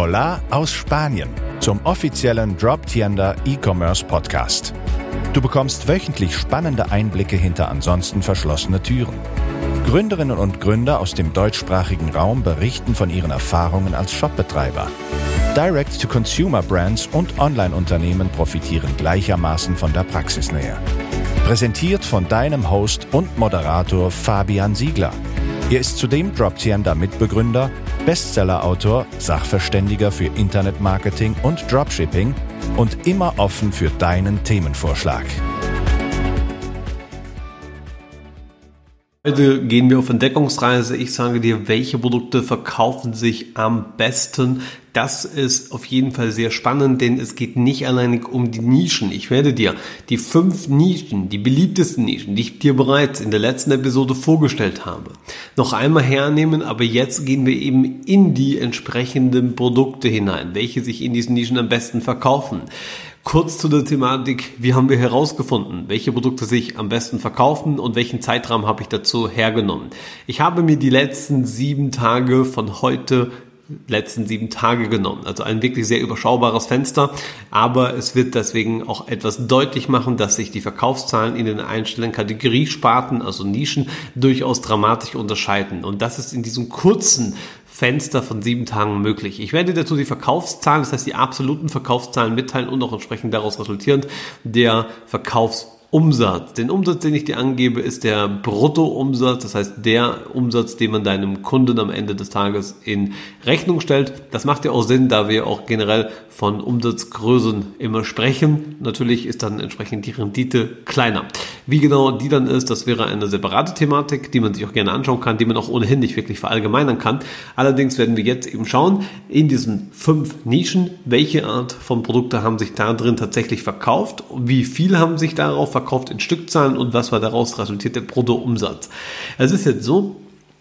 Hola aus Spanien zum offiziellen Drop Tienda E-Commerce Podcast. Du bekommst wöchentlich spannende Einblicke hinter ansonsten verschlossene Türen. Gründerinnen und Gründer aus dem deutschsprachigen Raum berichten von ihren Erfahrungen als Shopbetreiber. Direct-to-Consumer-Brands und Online-Unternehmen profitieren gleichermaßen von der Praxisnähe. Präsentiert von deinem Host und Moderator Fabian Siegler. Er ist zudem Droptiender Mitbegründer, Bestsellerautor, Sachverständiger für Internetmarketing und Dropshipping und immer offen für deinen Themenvorschlag. Heute gehen wir auf Entdeckungsreise. Ich sage dir, welche Produkte verkaufen sich am besten. Das ist auf jeden Fall sehr spannend, denn es geht nicht alleinig um die Nischen. Ich werde dir die fünf Nischen, die beliebtesten Nischen, die ich dir bereits in der letzten Episode vorgestellt habe, noch einmal hernehmen. Aber jetzt gehen wir eben in die entsprechenden Produkte hinein, welche sich in diesen Nischen am besten verkaufen. Kurz zu der Thematik, wie haben wir herausgefunden, welche Produkte sich am besten verkaufen und welchen Zeitraum habe ich dazu hergenommen. Ich habe mir die letzten sieben Tage von heute letzten sieben Tage genommen. Also ein wirklich sehr überschaubares Fenster, aber es wird deswegen auch etwas deutlich machen, dass sich die Verkaufszahlen in den einzelnen Kategoriesparten, also Nischen, durchaus dramatisch unterscheiden. Und das ist in diesem kurzen Fenster von sieben Tagen möglich. Ich werde dazu die Verkaufszahlen, das heißt die absoluten Verkaufszahlen mitteilen und auch entsprechend daraus resultierend der Verkaufs Umsatz. Den Umsatz, den ich dir angebe, ist der Bruttoumsatz, das heißt der Umsatz, den man deinem Kunden am Ende des Tages in Rechnung stellt. Das macht ja auch Sinn, da wir auch generell von Umsatzgrößen immer sprechen. Natürlich ist dann entsprechend die Rendite kleiner. Wie genau die dann ist, das wäre eine separate Thematik, die man sich auch gerne anschauen kann, die man auch ohnehin nicht wirklich verallgemeinern kann. Allerdings werden wir jetzt eben schauen, in diesen fünf Nischen, welche Art von Produkte haben sich da drin tatsächlich verkauft, wie viel haben sich darauf verkauft in Stückzahlen und was war daraus resultiert der Bruttoumsatz. Es ist jetzt so,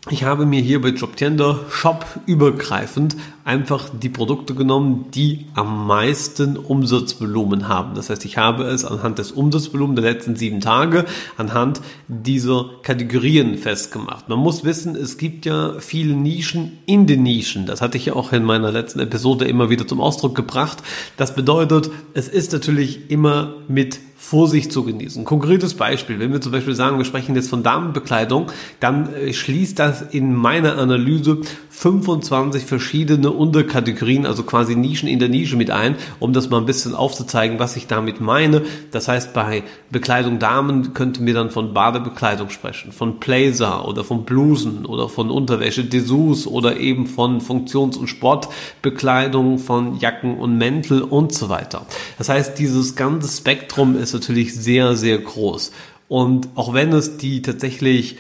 ich habe mir hier bei JobTender Shop übergreifend einfach die Produkte genommen, die am meisten Umsatzvolumen haben. Das heißt, ich habe es anhand des Umsatzvolumens der letzten sieben Tage anhand dieser Kategorien festgemacht. Man muss wissen, es gibt ja viele Nischen in den Nischen. Das hatte ich ja auch in meiner letzten Episode immer wieder zum Ausdruck gebracht. Das bedeutet, es ist natürlich immer mit Vorsicht zu genießen. Konkretes Beispiel, wenn wir zum Beispiel sagen, wir sprechen jetzt von Damenbekleidung, dann äh, schließt das in meiner Analyse 25 verschiedene Unterkategorien, also quasi Nischen in der Nische mit ein, um das mal ein bisschen aufzuzeigen, was ich damit meine. Das heißt, bei Bekleidung Damen könnten wir dann von Badebekleidung sprechen, von Blazer oder von Blusen oder von Unterwäsche, Dessous oder eben von Funktions- und Sportbekleidung, von Jacken und Mäntel und so weiter. Das heißt, dieses ganze Spektrum ist natürlich sehr, sehr groß. Und auch wenn es die tatsächlich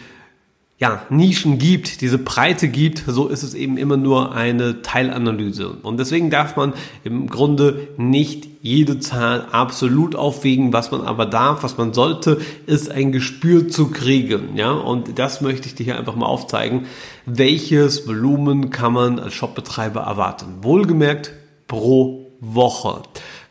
ja, Nischen gibt, diese Breite gibt, so ist es eben immer nur eine Teilanalyse. Und deswegen darf man im Grunde nicht jede Zahl absolut aufwiegen. Was man aber darf, was man sollte, ist ein Gespür zu kriegen. Ja, und das möchte ich dir hier einfach mal aufzeigen. Welches Volumen kann man als Shopbetreiber erwarten? Wohlgemerkt pro Woche.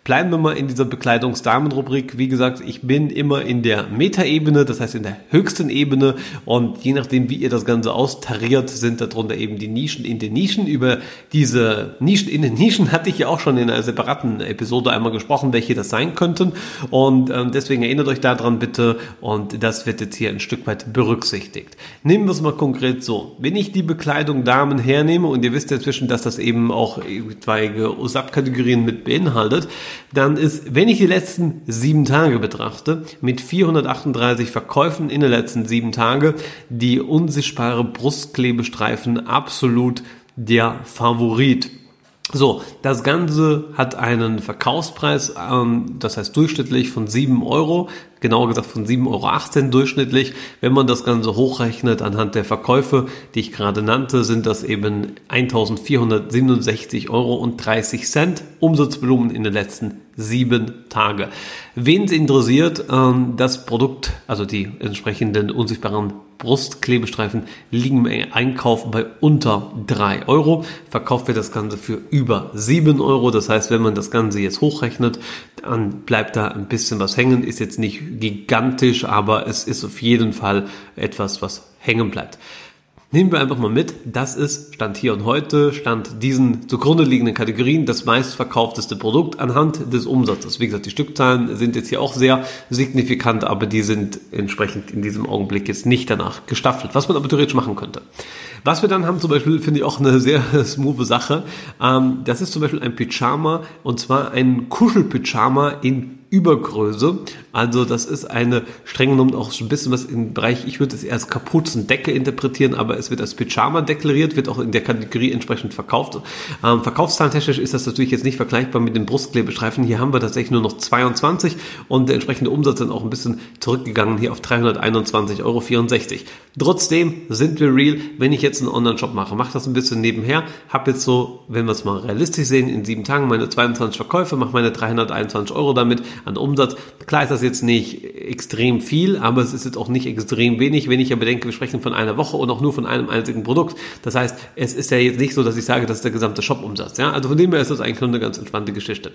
Bleiben wir mal in dieser Bekleidungsdamenrubrik. Wie gesagt, ich bin immer in der Metaebene, das heißt in der höchsten Ebene und je nachdem, wie ihr das Ganze austariert, sind darunter eben die Nischen in den Nischen. Über diese Nischen in den Nischen hatte ich ja auch schon in einer separaten Episode einmal gesprochen, welche das sein könnten und ähm, deswegen erinnert euch daran bitte und das wird jetzt hier ein Stück weit berücksichtigt. Nehmen wir es mal konkret so. Wenn ich die Bekleidung Damen hernehme und ihr wisst ja inzwischen, dass das eben auch etwaige Subkategorien mit beinhaltet, dann ist, wenn ich die letzten sieben Tage betrachte, mit 438 Verkäufen in den letzten sieben Tagen, die unsichtbare Brustklebestreifen absolut der Favorit. So, das Ganze hat einen Verkaufspreis, ähm, das heißt durchschnittlich von 7 Euro, genauer gesagt von 7,18 Euro durchschnittlich. Wenn man das Ganze hochrechnet anhand der Verkäufe, die ich gerade nannte, sind das eben 1467 Euro und 30 Cent Umsatzvolumen in den letzten sieben Tage. Wen es interessiert, ähm, das Produkt, also die entsprechenden unsichtbaren Brustklebestreifen liegen im Einkauf bei unter drei Euro. Verkauft wird das Ganze für über sieben Euro. Das heißt, wenn man das Ganze jetzt hochrechnet, dann bleibt da ein bisschen was hängen. Ist jetzt nicht gigantisch, aber es ist auf jeden Fall etwas, was hängen bleibt. Nehmen wir einfach mal mit, das ist Stand hier und heute, Stand diesen zugrunde liegenden Kategorien das meistverkaufteste Produkt anhand des Umsatzes. Wie gesagt, die Stückzahlen sind jetzt hier auch sehr signifikant, aber die sind entsprechend in diesem Augenblick jetzt nicht danach gestaffelt, was man aber theoretisch machen könnte. Was wir dann haben zum Beispiel, finde ich auch eine sehr smooth Sache, ähm, das ist zum Beispiel ein Pyjama und zwar ein Kuschelpyjama in Übergröße. Also das ist eine streng genommen auch ein bisschen was im Bereich, ich würde es eher als Kapuzendecke interpretieren, aber es wird als Pyjama deklariert, wird auch in der Kategorie entsprechend verkauft. Ähm, verkaufszahlentechnisch ist das natürlich jetzt nicht vergleichbar mit den Brustklebestreifen. Hier haben wir tatsächlich nur noch 22 und der entsprechende Umsatz dann auch ein bisschen zurückgegangen hier auf 321,64 Euro. Trotzdem sind wir real, wenn ich jetzt einen Online-Shop mache, mache das ein bisschen nebenher, habe jetzt so, wenn wir es mal realistisch sehen, in sieben Tagen meine 22 Verkäufe, mache meine 321 Euro damit, an Umsatz. Klar ist das jetzt nicht extrem viel, aber es ist jetzt auch nicht extrem wenig, wenn ich ja bedenke, wir sprechen von einer Woche und auch nur von einem einzigen Produkt. Das heißt, es ist ja jetzt nicht so, dass ich sage, das ist der gesamte Shop-Umsatz. Ja? Also von dem her ist das eigentlich nur eine ganz entspannte Geschichte.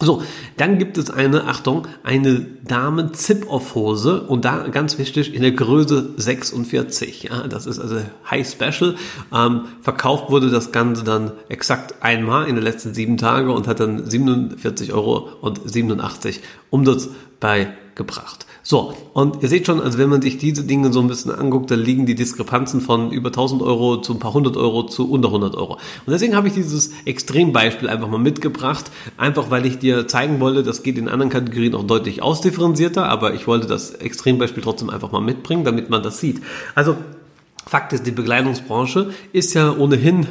So, dann gibt es eine, Achtung, eine Damen-Zip-Off-Hose und da ganz wichtig in der Größe 46. Ja, das ist also High Special. Ähm, verkauft wurde das Ganze dann exakt einmal in den letzten sieben Tagen und hat dann 47 Euro und 87 Umsatz bei gebracht. So, und ihr seht schon, also wenn man sich diese Dinge so ein bisschen anguckt, da liegen die Diskrepanzen von über 1000 Euro zu ein paar hundert Euro zu unter 100 Euro. Und deswegen habe ich dieses Extrembeispiel einfach mal mitgebracht, einfach weil ich dir zeigen wollte, das geht in anderen Kategorien auch deutlich ausdifferenzierter, aber ich wollte das Extrembeispiel trotzdem einfach mal mitbringen, damit man das sieht. Also Fakt ist, die Bekleidungsbranche ist ja ohnehin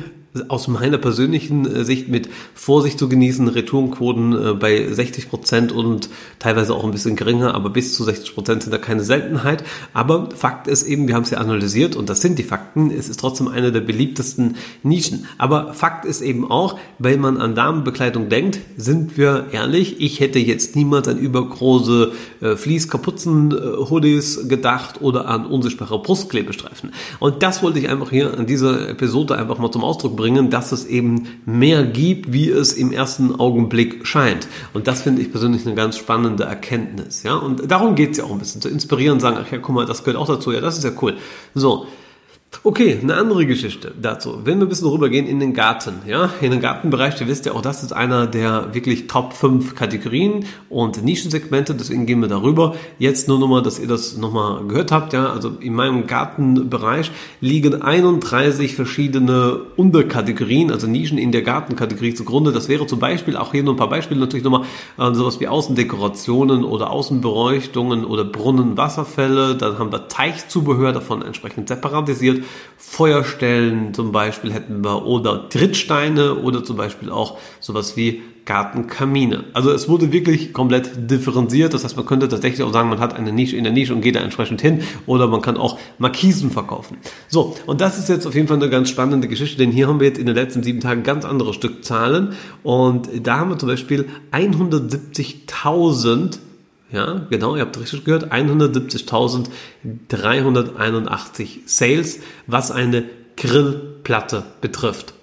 aus meiner persönlichen äh, Sicht mit Vorsicht zu genießen, Retourenquoten äh, bei 60 Prozent und teilweise auch ein bisschen geringer, aber bis zu 60 Prozent sind da keine Seltenheit. Aber Fakt ist eben, wir haben es ja analysiert und das sind die Fakten, es ist trotzdem eine der beliebtesten Nischen. Aber Fakt ist eben auch, wenn man an Damenbekleidung denkt, sind wir ehrlich, ich hätte jetzt niemals an übergroße äh, Fließkapuzen-Hoodies gedacht oder an unsichtbare Brustklebestreifen. Und das wollte ich einfach hier an dieser Episode einfach mal zum Ausdruck bringen bringen, dass es eben mehr gibt, wie es im ersten Augenblick scheint. Und das finde ich persönlich eine ganz spannende Erkenntnis. Ja? Und darum geht es ja auch ein bisschen, zu inspirieren, sagen, ach ja, guck mal, das gehört auch dazu, ja, das ist ja cool. So, Okay, eine andere Geschichte dazu. Wenn wir ein bisschen rübergehen in den Garten, ja, in den Gartenbereich, ihr wisst ja auch, das ist einer der wirklich Top 5 Kategorien und Nischensegmente, deswegen gehen wir darüber. Jetzt nur nochmal, dass ihr das nochmal gehört habt, ja, also in meinem Gartenbereich liegen 31 verschiedene Unterkategorien, also Nischen in der Gartenkategorie zugrunde. Das wäre zum Beispiel, auch hier nur ein paar Beispiele natürlich nochmal, äh, sowas wie Außendekorationen oder Außenbeleuchtungen oder Brunnen, Wasserfälle, dann haben wir Teichzubehör davon entsprechend separatisiert Feuerstellen zum Beispiel hätten wir oder Trittsteine oder zum Beispiel auch sowas wie Gartenkamine. Also es wurde wirklich komplett differenziert. Das heißt, man könnte tatsächlich auch sagen, man hat eine Nische in der Nische und geht da entsprechend hin. Oder man kann auch Markisen verkaufen. So, und das ist jetzt auf jeden Fall eine ganz spannende Geschichte, denn hier haben wir jetzt in den letzten sieben Tagen ganz andere Stückzahlen. Und da haben wir zum Beispiel 170.000 ja, genau, ihr habt richtig gehört. 170.381 Sales, was eine Grillplatte betrifft.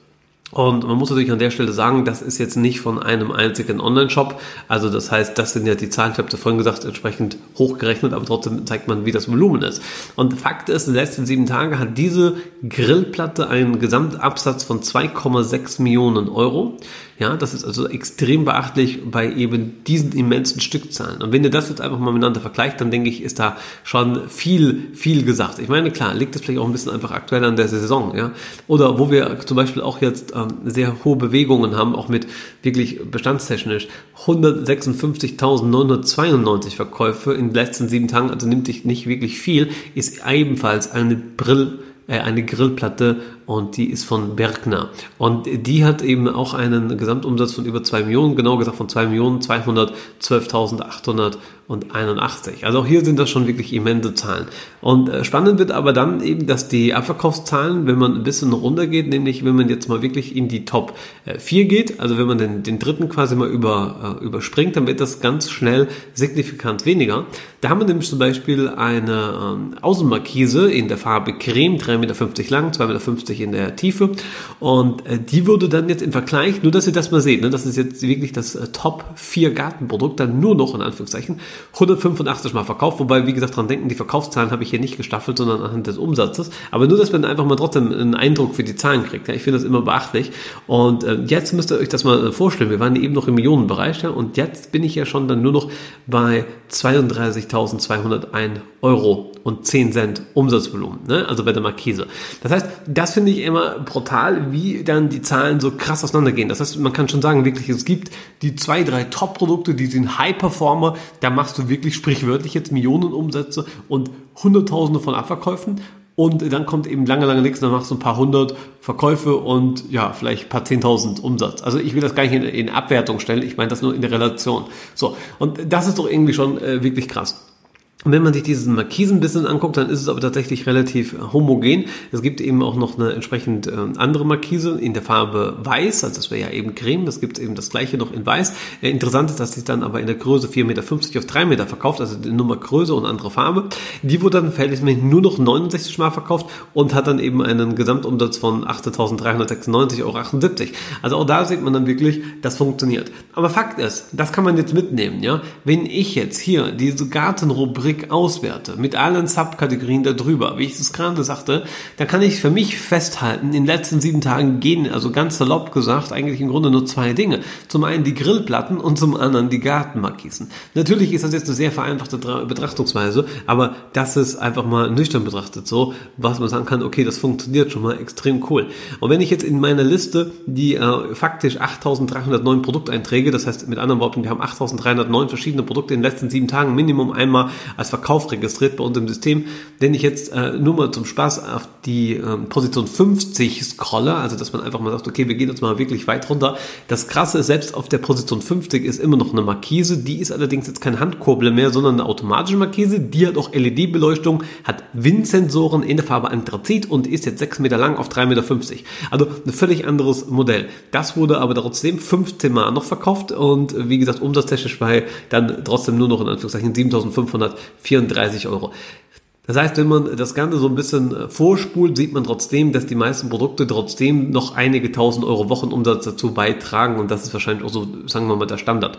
Und man muss natürlich an der Stelle sagen, das ist jetzt nicht von einem einzigen Online-Shop. Also das heißt, das sind ja die Zahlen, ich habe vorhin gesagt, entsprechend hochgerechnet, aber trotzdem zeigt man, wie das Volumen ist. Und Fakt ist, in den letzten sieben Tagen hat diese Grillplatte einen Gesamtabsatz von 2,6 Millionen Euro. Ja, das ist also extrem beachtlich bei eben diesen immensen Stückzahlen. Und wenn ihr das jetzt einfach mal miteinander vergleicht, dann denke ich, ist da schon viel, viel gesagt. Ich meine, klar, liegt das vielleicht auch ein bisschen einfach aktuell an der Saison, ja. Oder wo wir zum Beispiel auch jetzt ähm, sehr hohe Bewegungen haben, auch mit wirklich bestandstechnisch 156.992 Verkäufe in den letzten sieben Tagen, also nimmt sich nicht wirklich viel, ist ebenfalls eine Brill äh, eine Grillplatte und die ist von Bergner. Und die hat eben auch einen Gesamtumsatz von über 2 Millionen, genau gesagt von 2 Millionen 212.881. Also auch hier sind das schon wirklich immense Zahlen. Und äh, spannend wird aber dann eben, dass die Abverkaufszahlen, wenn man ein bisschen runtergeht, nämlich wenn man jetzt mal wirklich in die Top 4 äh, geht, also wenn man den, den dritten quasi mal über, überspringt, dann wird das ganz schnell signifikant weniger. Da haben wir nämlich zum Beispiel eine ähm, Außenmarkise in der Farbe Creme, 3,50 Meter lang, 2,50 Meter 1,60 in der Tiefe. Und äh, die würde dann jetzt im Vergleich, nur dass ihr das mal seht, ne, das ist jetzt wirklich das äh, Top 4 Gartenprodukt, dann nur noch in Anführungszeichen 185 Mal verkauft. Wobei, wie gesagt, dran denken, die Verkaufszahlen habe ich hier nicht gestaffelt, sondern anhand des Umsatzes. Aber nur, dass man einfach mal trotzdem einen Eindruck für die Zahlen kriegt. Ja, ich finde das immer beachtlich. Und äh, jetzt müsst ihr euch das mal vorstellen. Wir waren eben noch im Millionenbereich ja, und jetzt bin ich ja schon dann nur noch bei 32.201 Euro und 10 Cent Umsatzvolumen, ne? also bei der Markise. Das heißt, das finde ich immer brutal, wie dann die Zahlen so krass auseinandergehen. Das heißt, man kann schon sagen, wirklich, es gibt die zwei, drei Top-Produkte, die sind High-Performer, da machst du wirklich sprichwörtlich jetzt Millionen Umsätze und Hunderttausende von Abverkäufen und dann kommt eben lange, lange nichts, dann machst du ein paar hundert Verkäufe und ja, vielleicht ein paar zehntausend Umsatz. Also ich will das gar nicht in, in Abwertung stellen, ich meine das nur in der Relation. So, und das ist doch irgendwie schon äh, wirklich krass. Und wenn man sich diesen Markisen bisschen anguckt, dann ist es aber tatsächlich relativ homogen. Es gibt eben auch noch eine entsprechend äh, andere Markise in der Farbe Weiß, also das wäre ja eben Creme, das gibt eben das gleiche noch in Weiß. Äh, interessant ist, dass sich dann aber in der Größe 4,50 Meter auf 3 Meter verkauft, also die Nummer Größe und andere Farbe. Die wurde dann verhältnismäßig nur noch 69 Mal verkauft und hat dann eben einen Gesamtumsatz von 8.396,78 Euro. Also auch da sieht man dann wirklich, das funktioniert. Aber Fakt ist, das kann man jetzt mitnehmen, ja. Wenn ich jetzt hier diese Gartenrubrik Rubrik auswerte, mit allen Subkategorien darüber, wie ich es gerade sagte, dann kann ich für mich festhalten, in den letzten sieben Tagen gehen, also ganz salopp gesagt, eigentlich im Grunde nur zwei Dinge. Zum einen die Grillplatten und zum anderen die Gartenmarkisen. Natürlich ist das jetzt eine sehr vereinfachte Betrachtungsweise, aber das ist einfach mal nüchtern betrachtet so, was man sagen kann, okay, das funktioniert schon mal extrem cool. Und wenn ich jetzt in meiner Liste die äh, faktisch 8309 Produkteinträge, das heißt mit anderen Worten, wir haben 8309 verschiedene Produkte in den letzten sieben Tagen Minimum einmal als Verkauf registriert bei uns im System. Wenn ich jetzt äh, nur mal zum Spaß auf die ähm, Position 50 scrolle, also dass man einfach mal sagt, okay, wir gehen jetzt mal wirklich weit runter. Das Krasse ist, selbst auf der Position 50 ist immer noch eine Markise. Die ist allerdings jetzt kein Handkurbel mehr, sondern eine automatische Markise. Die hat auch LED-Beleuchtung, hat Windsensoren in der Farbe Anthrazit und ist jetzt 6 Meter lang auf 3,50 Meter. Also ein völlig anderes Modell. Das wurde aber trotzdem 15 Mal noch verkauft und wie gesagt, umsatztechnisch bei dann trotzdem nur noch in Anführungszeichen 7500 34 Euro. Das heißt, wenn man das Ganze so ein bisschen äh, vorspult, sieht man trotzdem, dass die meisten Produkte trotzdem noch einige tausend Euro Wochenumsatz dazu beitragen und das ist wahrscheinlich auch so, sagen wir mal, der Standard.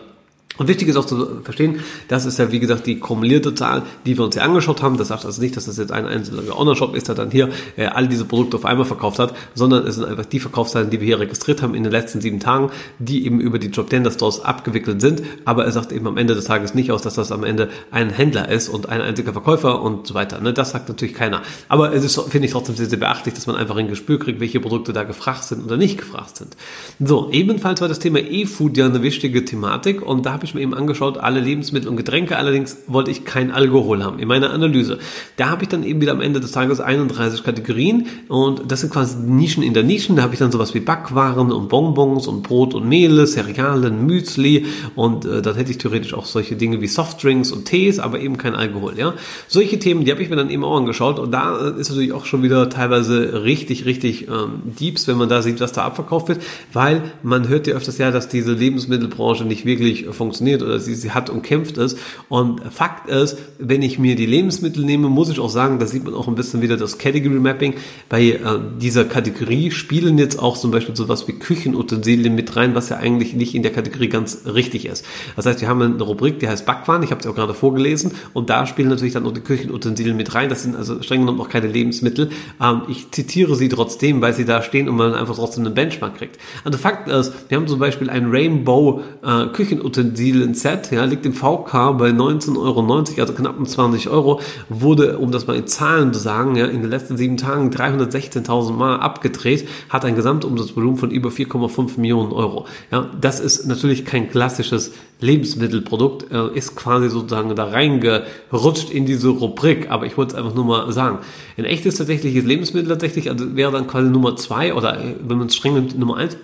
Und wichtig ist auch zu verstehen, das ist ja wie gesagt die kumulierte Zahl, die wir uns hier angeschaut haben. Das sagt also nicht, dass das jetzt ein einzelner Online-Shop ist, der dann hier äh, all diese Produkte auf einmal verkauft hat, sondern es sind einfach die Verkaufszahlen, die wir hier registriert haben in den letzten sieben Tagen, die eben über die Job Tender Stores abgewickelt sind. Aber er sagt eben am Ende des Tages nicht aus, dass das am Ende ein Händler ist und ein einziger Verkäufer und so weiter. Ne? Das sagt natürlich keiner. Aber es ist, finde ich trotzdem sehr, sehr beachtlich, dass man einfach ein Gespür kriegt, welche Produkte da gefragt sind oder nicht gefragt sind. So, ebenfalls war das Thema E-Food ja eine wichtige Thematik und da habe ich mir eben angeschaut, alle Lebensmittel und Getränke, allerdings wollte ich kein Alkohol haben in meiner Analyse. Da habe ich dann eben wieder am Ende des Tages 31 Kategorien und das sind quasi Nischen in der Nischen. Da habe ich dann sowas wie Backwaren und Bonbons und Brot und Mehle, Cerealien, Müsli und äh, dann hätte ich theoretisch auch solche Dinge wie Softdrinks und Tees, aber eben kein Alkohol. Ja, Solche Themen, die habe ich mir dann eben auch angeschaut und da äh, ist natürlich auch schon wieder teilweise richtig, richtig ähm, Deeps, wenn man da sieht, was da abverkauft wird, weil man hört ja öfters ja, dass diese Lebensmittelbranche nicht wirklich funktioniert oder sie, sie hat und kämpft es. Und Fakt ist, wenn ich mir die Lebensmittel nehme, muss ich auch sagen, da sieht man auch ein bisschen wieder das Category Mapping. Bei äh, dieser Kategorie spielen jetzt auch zum Beispiel sowas wie Küchenutensilien mit rein, was ja eigentlich nicht in der Kategorie ganz richtig ist. Das heißt, wir haben eine Rubrik, die heißt Backwaren, ich habe sie auch gerade vorgelesen, und da spielen natürlich dann auch die Küchenutensilien mit rein. Das sind also streng genommen auch keine Lebensmittel. Ähm, ich zitiere sie trotzdem, weil sie da stehen und man einfach trotzdem einen Benchmark kriegt. Also Fakt ist, wir haben zum Beispiel ein Rainbow äh, Küchenutensilien Set, ja, liegt im VK bei 19,90 Euro, also knapp 20 Euro, wurde, um das mal in Zahlen zu sagen, ja, in den letzten sieben Tagen 316.000 Mal abgedreht, hat ein Gesamtumsatzvolumen von über 4,5 Millionen Euro. Ja, das ist natürlich kein klassisches Lebensmittelprodukt, äh, ist quasi sozusagen da reingerutscht in diese Rubrik, aber ich wollte es einfach nur mal sagen. Ein echtes tatsächliches Lebensmittel tatsächlich, also wäre dann quasi Nummer zwei oder äh, wenn man es streng nimmt, Nummer eins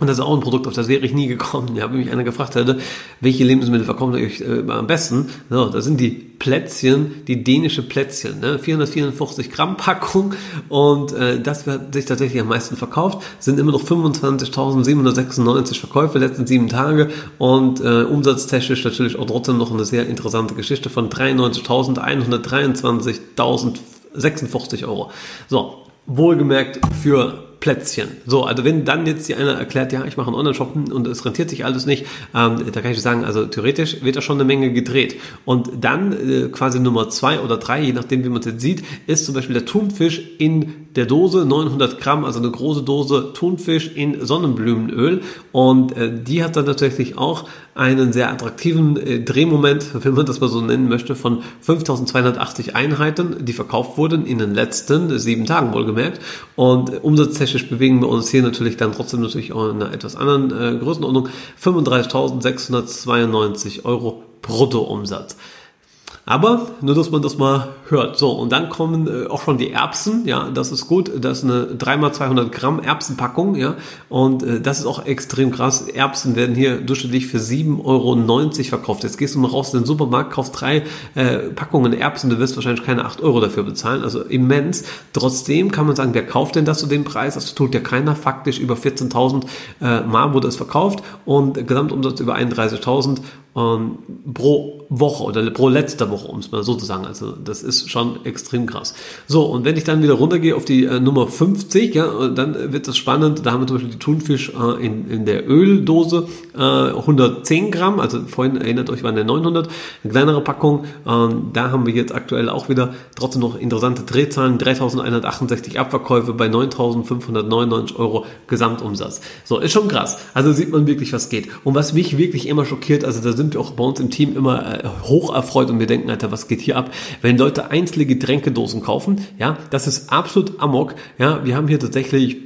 und das ist auch ein Produkt, auf das wäre ich nie gekommen. Ja, wenn mich einer gefragt hätte, welche Lebensmittel verkaufen euch äh, am besten? So, das sind die Plätzchen, die dänische Plätzchen. Ne? 444 Gramm Packung und äh, das wird sich tatsächlich am meisten verkauft. Sind immer noch 25.796 Verkäufe letzten sieben Tage und äh, umsatztechnisch natürlich auch trotzdem noch eine sehr interessante Geschichte von 93.123.056 Euro. So, wohlgemerkt für Plätzchen. So, also wenn dann jetzt die einer erklärt, ja, ich mache einen Online-Shop und es rentiert sich alles nicht, ähm, da kann ich sagen, also theoretisch wird da schon eine Menge gedreht. Und dann äh, quasi Nummer zwei oder drei, je nachdem, wie man es jetzt sieht, ist zum Beispiel der Thunfisch in der Dose, 900 Gramm, also eine große Dose Thunfisch in Sonnenblumenöl. Und äh, die hat dann tatsächlich auch einen sehr attraktiven äh, Drehmoment, wenn man das mal so nennen möchte, von 5280 Einheiten, die verkauft wurden in den letzten sieben Tagen wohlgemerkt. Und umsatztechnisch bewegen wir uns hier natürlich dann trotzdem natürlich auch in einer etwas anderen äh, Größenordnung. 35.692 Euro Bruttoumsatz. Aber nur, dass man das mal hört. So, und dann kommen äh, auch schon die Erbsen. Ja, das ist gut. Das ist eine 3x200 Gramm Erbsenpackung. Ja, und äh, das ist auch extrem krass. Erbsen werden hier durchschnittlich für 7,90 Euro verkauft. Jetzt gehst du mal raus in den Supermarkt, kaufst drei äh, Packungen Erbsen. Du wirst wahrscheinlich keine 8 Euro dafür bezahlen. Also immens. Trotzdem kann man sagen, wer kauft denn das zu dem Preis? Das tut ja keiner. Faktisch über 14.000 äh, Mal wurde es verkauft und Gesamtumsatz über 31.000 ähm, pro Woche oder pro letzte Woche, um es mal so zu sagen. Also das ist schon extrem krass. So, und wenn ich dann wieder runtergehe auf die äh, Nummer 50, ja, dann wird das spannend. Da haben wir zum Beispiel die Thunfisch äh, in, in der Öldose, äh, 110 Gramm, also vorhin erinnert euch, waren der 900, eine kleinere Packung. Ähm, da haben wir jetzt aktuell auch wieder trotzdem noch interessante Drehzahlen, 3168 Abverkäufe bei 9599 Euro Gesamtumsatz. So, ist schon krass. Also sieht man wirklich, was geht. Und was mich wirklich immer schockiert, also da sind wir auch bei uns im Team immer äh, hoch erfreut und wir denken, Alter, was geht hier ab? Wenn Leute einzelne Getränkedosen kaufen, ja, das ist absolut Amok. Ja, wir haben hier tatsächlich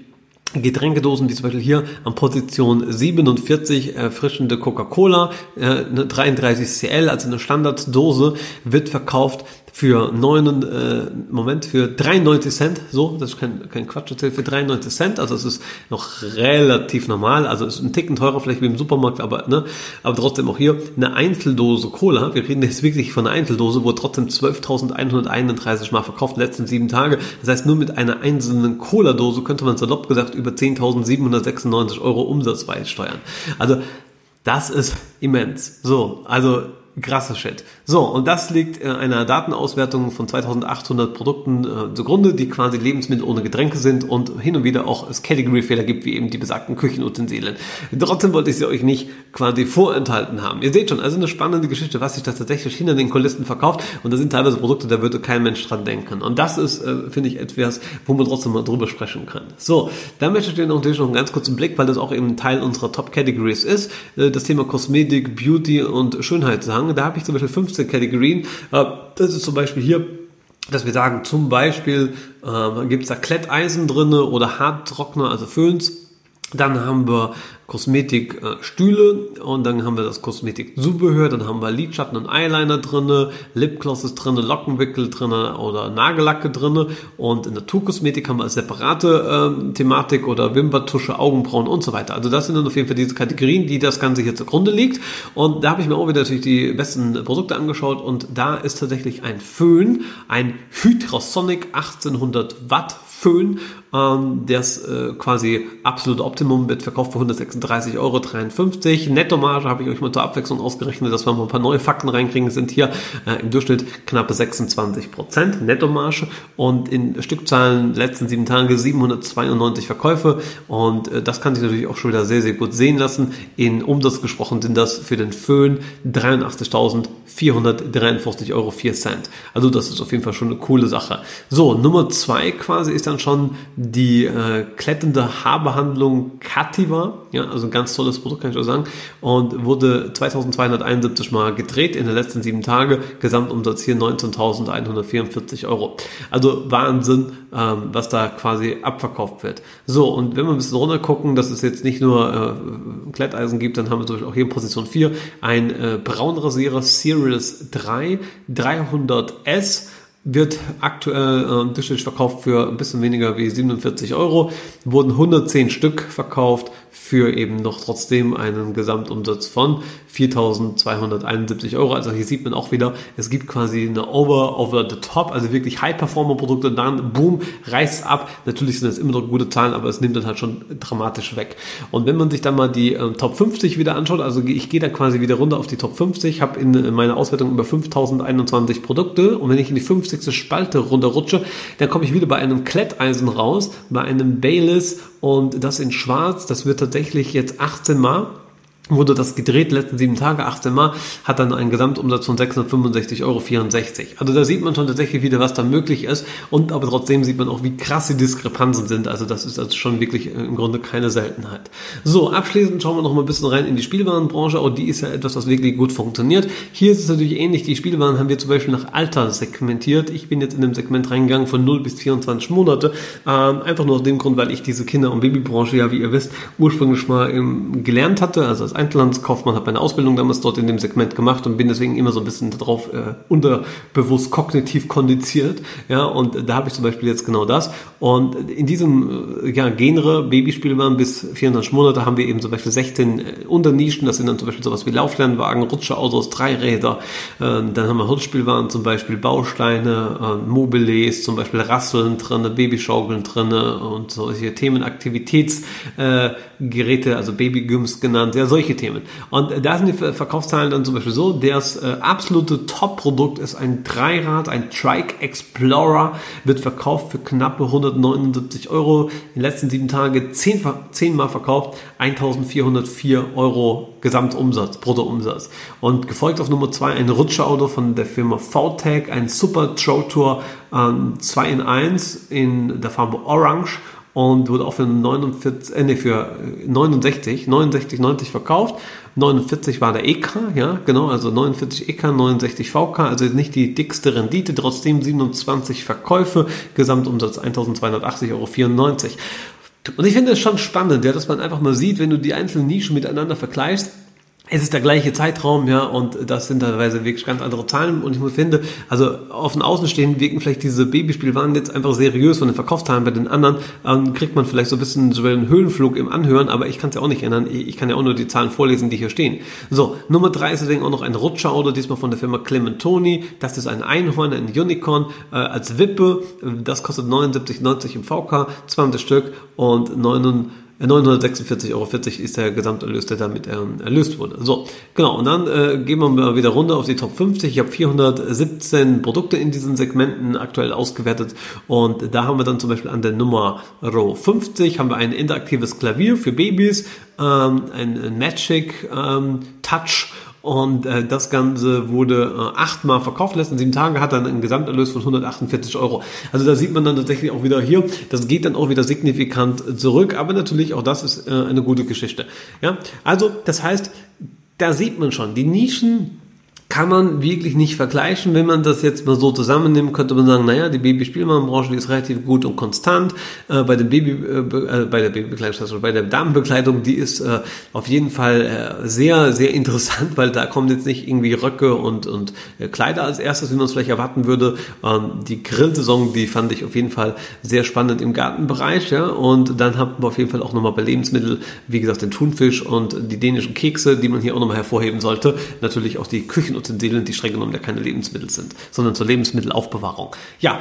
Getränkedosen, wie zum Beispiel hier an Position 47 erfrischende Coca-Cola, äh, eine 33 CL, also eine Standarddose, wird verkauft für 9, äh, Moment, für 93 Cent, so, das ist kein, kein Quatsch für 93 Cent, also es ist noch relativ normal, also es ist ein Ticken teurer vielleicht wie im Supermarkt, aber, ne, aber trotzdem auch hier eine Einzeldose Cola, wir reden jetzt wirklich von einer Einzeldose, wurde trotzdem 12.131 Mal verkauft letzten sieben Tage, das heißt nur mit einer einzelnen Cola-Dose könnte man salopp gesagt über 10.796 Euro Umsatz beisteuern. Also, das ist immens. So, also Krasser Shit. So, und das liegt äh, einer Datenauswertung von 2800 Produkten äh, zugrunde, die quasi Lebensmittel ohne Getränke sind und hin und wieder auch es Category-Fehler gibt, wie eben die besagten Küchenutensilien. Trotzdem wollte ich sie euch nicht quasi vorenthalten haben. Ihr seht schon, also eine spannende Geschichte, was sich da tatsächlich hinter den Kulissen verkauft und da sind teilweise Produkte, da würde kein Mensch dran denken. Und das ist, äh, finde ich, etwas, wo man trotzdem mal drüber sprechen kann. So, dann möchte ich dir natürlich noch einen ganz kurzen Blick, weil das auch eben Teil unserer Top-Categories ist, äh, das Thema Kosmetik, Beauty und Schönheit sagen. Da habe ich zum Beispiel 15 Kategorien. Äh, das ist zum Beispiel hier dass wir sagen, zum Beispiel äh, gibt es da Kletteisen drinne oder Harttrockner, also Föhns. Dann haben wir Kosmetikstühle äh, und dann haben wir das Kosmetikzubehör, dann haben wir Lidschatten und Eyeliner drinne, Lipglosses drinne, Lockenwickel drinne oder Nagellacke drinne und in Naturkosmetik haben wir als separate äh, Thematik oder Wimpertusche, Augenbrauen und so weiter. Also das sind dann auf jeden Fall diese Kategorien, die das Ganze hier zugrunde liegt und da habe ich mir auch wieder natürlich die besten Produkte angeschaut und da ist tatsächlich ein Föhn, ein Hydrosonic 1800 Watt Föhn, ähm, das äh, quasi absolute Optimum wird verkauft für 136,53 Euro. Nettomarge habe ich euch mal zur Abwechslung ausgerechnet, dass wir mal ein paar neue Fakten reinkriegen, sind hier äh, im Durchschnitt knappe 26 Prozent Nettomarge und in Stückzahlen letzten sieben Tage 792 Verkäufe und äh, das kann sich natürlich auch schon wieder sehr, sehr gut sehen lassen. In Umsatz gesprochen sind das für den Föhn 83.443,04 Euro. Also das ist auf jeden Fall schon eine coole Sache. So, Nummer zwei quasi ist dann schon die äh, kletternde Haarbehandlung Cativa, ja, also ein ganz tolles Produkt, kann ich auch sagen, und wurde 2271 Mal gedreht in den letzten sieben Tagen, Gesamtumsatz hier 19.144 Euro. Also Wahnsinn, ähm, was da quasi abverkauft wird. So, und wenn wir ein bisschen runter gucken, dass es jetzt nicht nur äh, Kletteisen gibt, dann haben wir zum auch hier in Position 4 ein äh, Braunrasierer Series 3 300S wird aktuell äh, durchschnittlich verkauft für ein bisschen weniger wie 47 Euro. Wurden 110 Stück verkauft für eben noch trotzdem einen Gesamtumsatz von 4.271 Euro. Also hier sieht man auch wieder, es gibt quasi eine Over, over the top, also wirklich High-Performer-Produkte und dann, boom, reißt ab. Natürlich sind das immer noch gute Zahlen, aber es nimmt dann halt schon dramatisch weg. Und wenn man sich dann mal die äh, Top 50 wieder anschaut, also ich gehe da quasi wieder runter auf die Top 50, habe in, in meiner Auswertung über 5.021 Produkte und wenn ich in die 50. Spalte runterrutsche, dann komme ich wieder bei einem Kletteisen raus, bei einem Bayless und das in schwarz, das wird tatsächlich jetzt 18 Mal wurde das gedreht, letzten sieben Tage, 18 Mal, hat dann einen Gesamtumsatz von 665,64 Euro. Also da sieht man schon tatsächlich wieder, was da möglich ist und aber trotzdem sieht man auch, wie krass die Diskrepanzen sind. Also das ist also schon wirklich im Grunde keine Seltenheit. So, abschließend schauen wir noch mal ein bisschen rein in die Spielwarenbranche. Auch die ist ja etwas, was wirklich gut funktioniert. Hier ist es natürlich ähnlich. Die Spielwaren haben wir zum Beispiel nach Alter segmentiert. Ich bin jetzt in dem Segment reingegangen von 0 bis 24 Monate. Ähm, einfach nur aus dem Grund, weil ich diese Kinder- und Babybranche ja, wie ihr wisst, ursprünglich mal ähm, gelernt hatte, also als Einzelhandelskaufmann, habe meine Ausbildung damals dort in dem Segment gemacht und bin deswegen immer so ein bisschen darauf äh, unterbewusst kognitiv kondiziert. Ja, und da habe ich zum Beispiel jetzt genau das. Und in diesem äh, ja, Genre Babyspielwaren bis 24 Monate haben wir eben zum Beispiel 16 äh, Unternischen. Das sind dann zum Beispiel sowas wie Lauflernwagen, Rutscherautos, Dreiräder. Äh, dann haben wir Holzspielwaren, zum Beispiel Bausteine, äh, Mobiles, zum Beispiel Rasseln drinne, Babyschaukeln drinne und solche Themen, Aktivitätsgeräte, äh, also Babygyms genannt. Ja, solche solche Themen. Und da sind die Verkaufszahlen dann zum Beispiel so, das äh, absolute Top-Produkt ist ein Dreirad, ein Trike Explorer, wird verkauft für knappe 179 Euro. In den letzten sieben Tagen zehn, zehnmal verkauft, 1404 Euro Gesamtumsatz, Bruttoumsatz. Und gefolgt auf Nummer zwei ein Rutschauto von der Firma VTEC, ein Super Trow Tour ähm, 2 in 1 in der Farbe Orange und wurde auch für 49, äh, nee, für 69, 69, 90 verkauft. 49 war der EK, ja, genau, also 49 EK, 69 VK, also nicht die dickste Rendite, trotzdem 27 Verkäufe, Gesamtumsatz 1280,94 Euro. Und ich finde es schon spannend, ja, dass man einfach mal sieht, wenn du die einzelnen Nischen miteinander vergleichst, es ist der gleiche Zeitraum, ja, und das sind teilweise wirklich ganz andere Zahlen. Und ich finde, also auf den Außenstehenden wirken vielleicht diese Babyspielwaren jetzt einfach seriös von den Verkaufszahlen. Bei den anderen ähm, kriegt man vielleicht so ein bisschen so einen Höhenflug im Anhören, aber ich kann es ja auch nicht ändern. Ich kann ja auch nur die Zahlen vorlesen, die hier stehen. So, Nummer drei ist deswegen auch noch ein Rutscherauto, diesmal von der Firma Clementoni. Das ist ein Einhorn, ein Unicorn äh, als Wippe. Das kostet 79,90 im VK, 200 Stück und 99 946,40 Euro ist der Gesamterlös, der damit ähm, erlöst wurde. So, genau. Und dann äh, gehen wir mal wieder runter auf die Top 50. Ich habe 417 Produkte in diesen Segmenten aktuell ausgewertet. Und da haben wir dann zum Beispiel an der Nummer 50 haben wir ein interaktives Klavier für Babys, ähm, ein Magic ähm, Touch und äh, das Ganze wurde äh, achtmal verkauft, letzten sieben Tage hat dann einen Gesamterlös von 148 Euro. Also da sieht man dann tatsächlich auch wieder hier, das geht dann auch wieder signifikant zurück, aber natürlich auch das ist äh, eine gute Geschichte. Ja, also das heißt, da sieht man schon, die Nischen kann man wirklich nicht vergleichen. Wenn man das jetzt mal so zusammennimmt, könnte man sagen, naja, die Babyspielmannbranche, ist relativ gut und konstant. Äh, bei, dem Baby, äh, äh, bei der Babybekleidung, also bei der Damenbekleidung, die ist äh, auf jeden Fall äh, sehr, sehr interessant, weil da kommen jetzt nicht irgendwie Röcke und, und äh, Kleider als erstes, wie man es vielleicht erwarten würde. Ähm, die Grillsaison, die fand ich auf jeden Fall sehr spannend im Gartenbereich. Ja? Und dann haben wir auf jeden Fall auch nochmal bei Lebensmitteln, wie gesagt, den Thunfisch und die dänischen Kekse, die man hier auch nochmal hervorheben sollte. Natürlich auch die Küchen- Utensilien, die streng genommen ja keine Lebensmittel sind, sondern zur Lebensmittelaufbewahrung. Ja,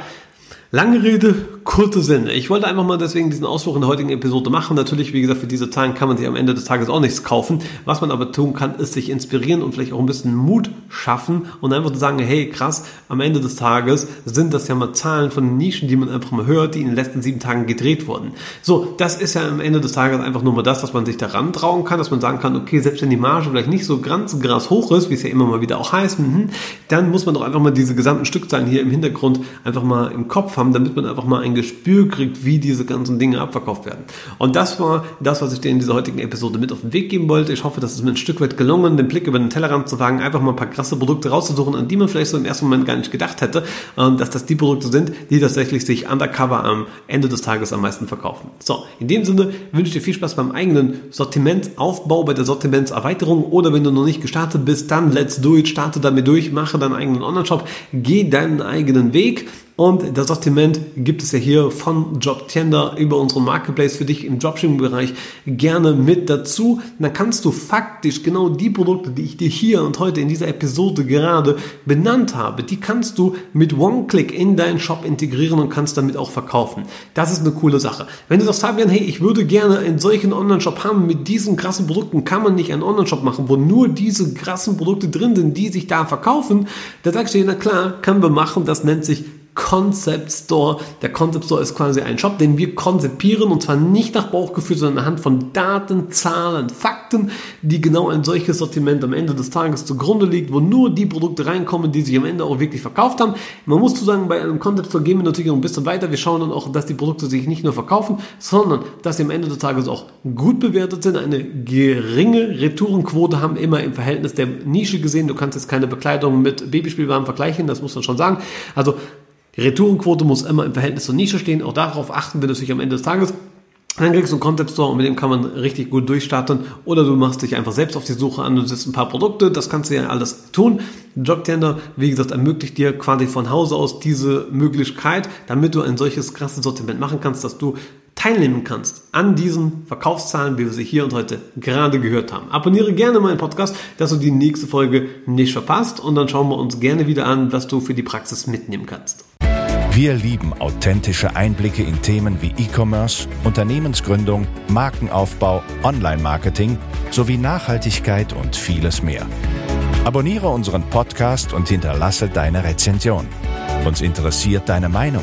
Lange Rede, kurze Sinn. Ich wollte einfach mal deswegen diesen Ausflug in der heutigen Episode machen. Natürlich, wie gesagt, für diese Zahlen kann man sich am Ende des Tages auch nichts kaufen. Was man aber tun kann, ist sich inspirieren und vielleicht auch ein bisschen Mut schaffen und einfach zu sagen, hey, krass, am Ende des Tages sind das ja mal Zahlen von Nischen, die man einfach mal hört, die in den letzten sieben Tagen gedreht wurden. So, das ist ja am Ende des Tages einfach nur mal das, dass man sich daran trauen kann, dass man sagen kann, okay, selbst wenn die Marge vielleicht nicht so ganz krass hoch ist, wie es ja immer mal wieder auch heißt, mh, dann muss man doch einfach mal diese gesamten Stückzahlen hier im Hintergrund einfach mal im Kopf haben haben, damit man einfach mal ein Gespür kriegt, wie diese ganzen Dinge abverkauft werden. Und das war das, was ich dir in dieser heutigen Episode mit auf den Weg geben wollte. Ich hoffe, dass es mir ein Stück weit gelungen, den Blick über den Tellerrand zu wagen, einfach mal ein paar krasse Produkte rauszusuchen, an die man vielleicht so im ersten Moment gar nicht gedacht hätte, ähm, dass das die Produkte sind, die tatsächlich sich undercover am Ende des Tages am meisten verkaufen. So, in dem Sinne wünsche ich dir viel Spaß beim eigenen Sortimentaufbau, bei der Sortimentserweiterung oder wenn du noch nicht gestartet bist, dann let's do it, starte damit durch, mache deinen eigenen Online-Shop, geh deinen eigenen Weg Und das Sortiment gibt es ja hier von JobTender über unseren Marketplace für dich im Dropshipping-Bereich gerne mit dazu. Dann kannst du faktisch genau die Produkte, die ich dir hier und heute in dieser Episode gerade benannt habe, die kannst du mit One-Click in deinen Shop integrieren und kannst damit auch verkaufen. Das ist eine coole Sache. Wenn du sagst, Fabian, hey, ich würde gerne einen solchen Online-Shop haben mit diesen krassen Produkten, kann man nicht einen Online-Shop machen, wo nur diese krassen Produkte drin sind, die sich da verkaufen, da sagst du dir, na klar, können wir machen, das nennt sich Concept Store. Der Concept Store ist quasi ein Shop, den wir konzipieren und zwar nicht nach Bauchgefühl, sondern anhand von Daten, Zahlen, Fakten, die genau ein solches Sortiment am Ende des Tages zugrunde liegt, wo nur die Produkte reinkommen, die sich am Ende auch wirklich verkauft haben. Man muss zu sagen, bei einem Concept Store gehen wir natürlich ein bisschen weiter. Wir schauen dann auch, dass die Produkte sich nicht nur verkaufen, sondern dass sie am Ende des Tages auch gut bewertet sind, eine geringe Retourenquote haben, immer im Verhältnis der Nische gesehen. Du kannst jetzt keine Bekleidung mit Babyspielwaren vergleichen, das muss man schon sagen. Also die Retourenquote muss immer im Verhältnis zur Nische stehen. Auch darauf achten wir natürlich am Ende des Tages. Dann kriegst du einen Concept Store und mit dem kann man richtig gut durchstarten. Oder du machst dich einfach selbst auf die Suche an und setzt ein paar Produkte. Das kannst du ja alles tun. Jobtender, wie gesagt, ermöglicht dir quasi von Hause aus diese Möglichkeit, damit du ein solches krasses Sortiment machen kannst, dass du teilnehmen kannst an diesen Verkaufszahlen, wie wir sie hier und heute gerade gehört haben. Abonniere gerne meinen Podcast, dass du die nächste Folge nicht verpasst und dann schauen wir uns gerne wieder an, was du für die Praxis mitnehmen kannst. Wir lieben authentische Einblicke in Themen wie E-Commerce, Unternehmensgründung, Markenaufbau, Online-Marketing sowie Nachhaltigkeit und vieles mehr. Abonniere unseren Podcast und hinterlasse deine Rezension. Uns interessiert deine Meinung.